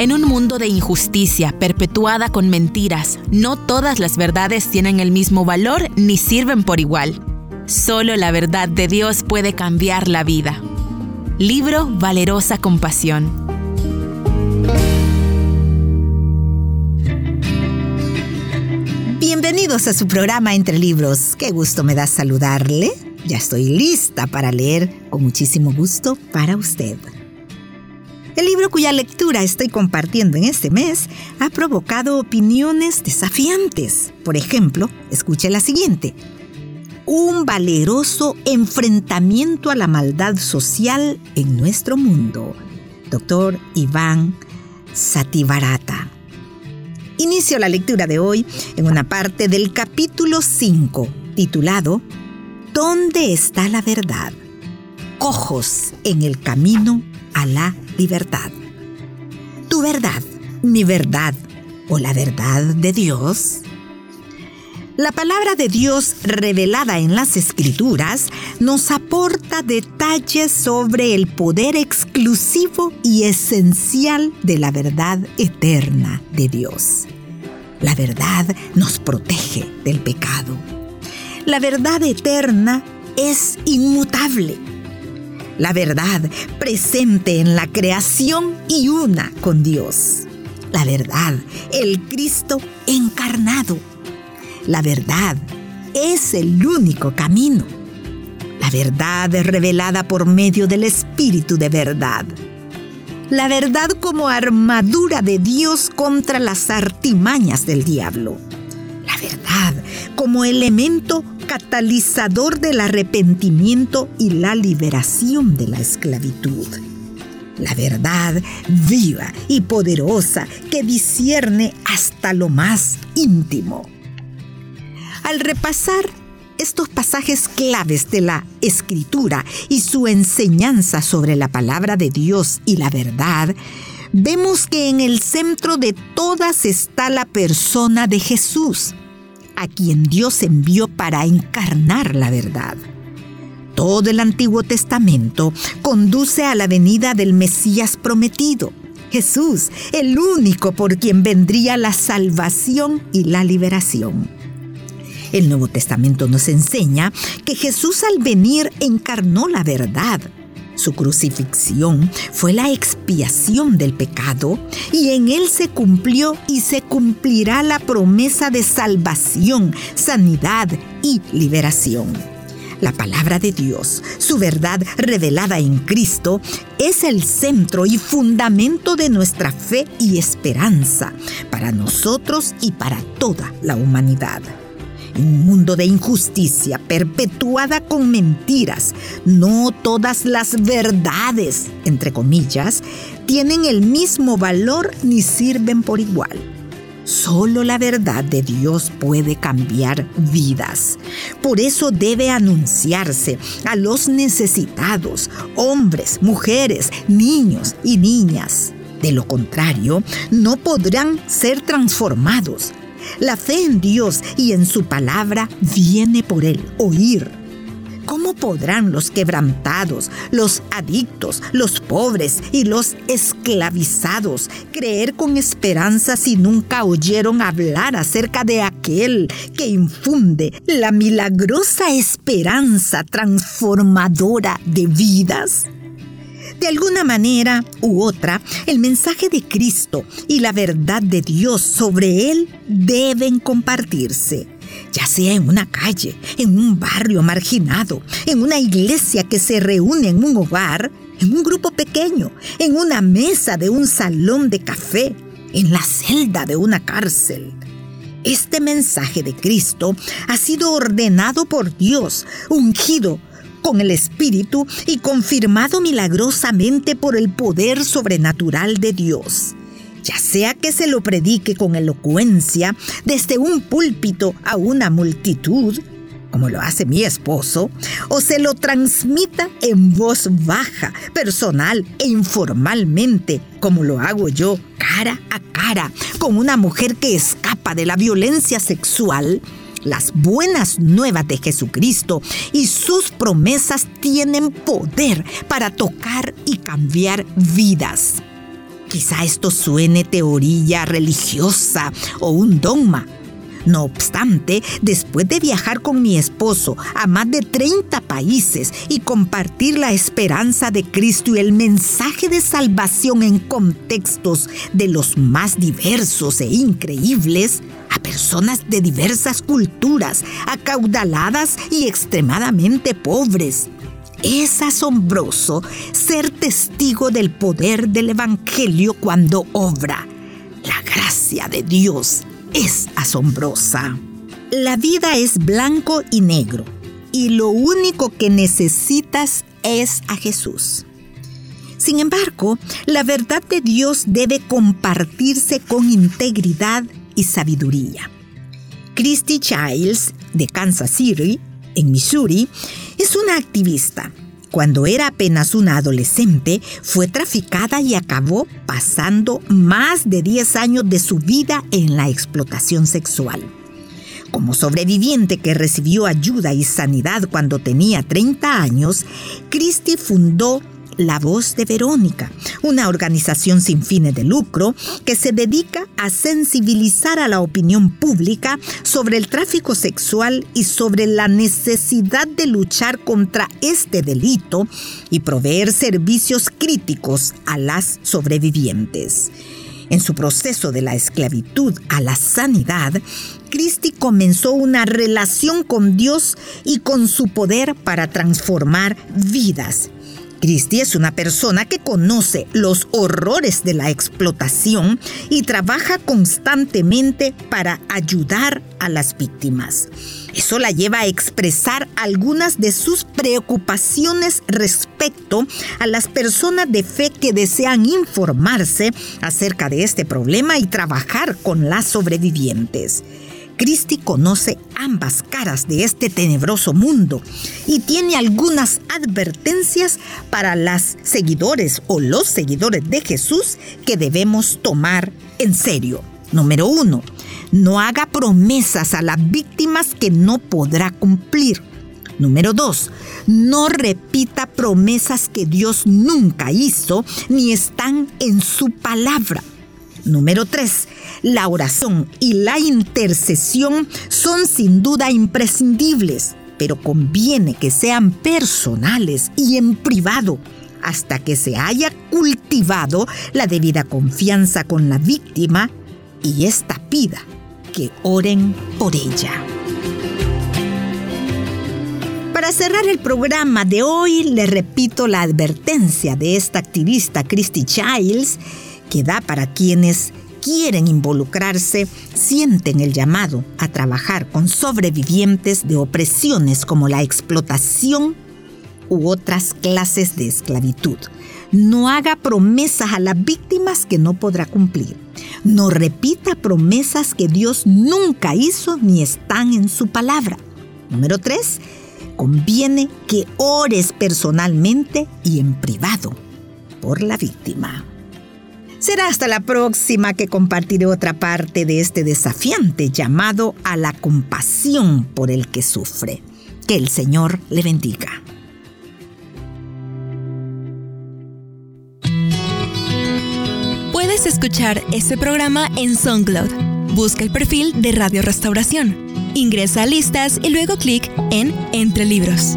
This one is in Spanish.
En un mundo de injusticia perpetuada con mentiras, no todas las verdades tienen el mismo valor ni sirven por igual. Solo la verdad de Dios puede cambiar la vida. Libro Valerosa Compasión. Bienvenidos a su programa Entre Libros. Qué gusto me da saludarle. Ya estoy lista para leer con muchísimo gusto para usted. El libro cuya lectura estoy compartiendo en este mes ha provocado opiniones desafiantes. Por ejemplo, escuche la siguiente. Un valeroso enfrentamiento a la maldad social en nuestro mundo. Doctor Iván Sativarata. Inicio la lectura de hoy en una parte del capítulo 5, titulado ¿Dónde está la verdad? Cojos en el camino a la libertad. Tu verdad, mi verdad o la verdad de Dios. La palabra de Dios revelada en las escrituras nos aporta detalles sobre el poder exclusivo y esencial de la verdad eterna de Dios. La verdad nos protege del pecado. La verdad eterna es inmutable la verdad presente en la creación y una con Dios. La verdad, el Cristo encarnado. La verdad es el único camino. La verdad es revelada por medio del Espíritu de verdad. La verdad como armadura de Dios contra las artimañas del diablo. La verdad como elemento catalizador del arrepentimiento y la liberación de la esclavitud. La verdad viva y poderosa que discierne hasta lo más íntimo. Al repasar estos pasajes claves de la escritura y su enseñanza sobre la palabra de Dios y la verdad, vemos que en el centro de todas está la persona de Jesús, a quien Dios envió para encarnar la verdad. Todo el Antiguo Testamento conduce a la venida del Mesías prometido, Jesús, el único por quien vendría la salvación y la liberación. El Nuevo Testamento nos enseña que Jesús al venir encarnó la verdad, su crucifixión fue la expiación del pecado y en él se cumplió y se cumplirá la promesa de salvación, sanidad y liberación. La palabra de Dios, su verdad revelada en Cristo, es el centro y fundamento de nuestra fe y esperanza para nosotros y para toda la humanidad un mundo de injusticia perpetuada con mentiras, no todas las verdades, entre comillas, tienen el mismo valor ni sirven por igual. Solo la verdad de Dios puede cambiar vidas. Por eso debe anunciarse a los necesitados, hombres, mujeres, niños y niñas. De lo contrario, no podrán ser transformados, la fe en Dios y en su palabra viene por el oír. ¿Cómo podrán los quebrantados, los adictos, los pobres y los esclavizados creer con esperanza si nunca oyeron hablar acerca de aquel que infunde la milagrosa esperanza transformadora de vidas? De alguna manera u otra, el mensaje de Cristo y la verdad de Dios sobre Él deben compartirse ya sea en una calle, en un barrio marginado, en una iglesia que se reúne en un hogar, en un grupo pequeño, en una mesa de un salón de café, en la celda de una cárcel. Este mensaje de Cristo ha sido ordenado por Dios, ungido con el Espíritu y confirmado milagrosamente por el poder sobrenatural de Dios. Ya sea que se lo predique con elocuencia desde un púlpito a una multitud, como lo hace mi esposo, o se lo transmita en voz baja, personal e informalmente, como lo hago yo, cara a cara, con una mujer que escapa de la violencia sexual, las buenas nuevas de Jesucristo y sus promesas tienen poder para tocar y cambiar vidas. Quizá esto suene teoría religiosa o un dogma. No obstante, después de viajar con mi esposo a más de 30 países y compartir la esperanza de Cristo y el mensaje de salvación en contextos de los más diversos e increíbles, a personas de diversas culturas, acaudaladas y extremadamente pobres, es asombroso ser testigo del poder del Evangelio cuando obra. La gracia de Dios es asombrosa. La vida es blanco y negro y lo único que necesitas es a Jesús. Sin embargo, la verdad de Dios debe compartirse con integridad y sabiduría. Christy Childs, de Kansas City, en Missouri, es una activista. Cuando era apenas una adolescente, fue traficada y acabó pasando más de 10 años de su vida en la explotación sexual. Como sobreviviente que recibió ayuda y sanidad cuando tenía 30 años, Christie fundó la Voz de Verónica, una organización sin fines de lucro que se dedica a sensibilizar a la opinión pública sobre el tráfico sexual y sobre la necesidad de luchar contra este delito y proveer servicios críticos a las sobrevivientes. En su proceso de la esclavitud a la sanidad, Christie comenzó una relación con Dios y con su poder para transformar vidas Christie es una persona que conoce los horrores de la explotación y trabaja constantemente para ayudar a las víctimas. Eso la lleva a expresar algunas de sus preocupaciones respecto a las personas de fe que desean informarse acerca de este problema y trabajar con las sobrevivientes. Cristi conoce ambas caras de este tenebroso mundo y tiene algunas advertencias para las seguidores o los seguidores de Jesús que debemos tomar en serio. Número uno, no haga promesas a las víctimas que no podrá cumplir. Número dos, no repita promesas que Dios nunca hizo ni están en su palabra. Número 3. La oración y la intercesión son sin duda imprescindibles, pero conviene que sean personales y en privado hasta que se haya cultivado la debida confianza con la víctima y esta pida que oren por ella. Para cerrar el programa de hoy, le repito la advertencia de esta activista Christy Childs que da para quienes quieren involucrarse, sienten el llamado a trabajar con sobrevivientes de opresiones como la explotación u otras clases de esclavitud. No haga promesas a las víctimas que no podrá cumplir. No repita promesas que Dios nunca hizo ni están en su palabra. Número 3. Conviene que ores personalmente y en privado por la víctima. Será hasta la próxima que compartiré otra parte de este desafiante llamado a la compasión por el que sufre. Que el Señor le bendiga. Puedes escuchar este programa en SoundCloud. Busca el perfil de Radio Restauración. Ingresa a listas y luego clic en Entre Libros.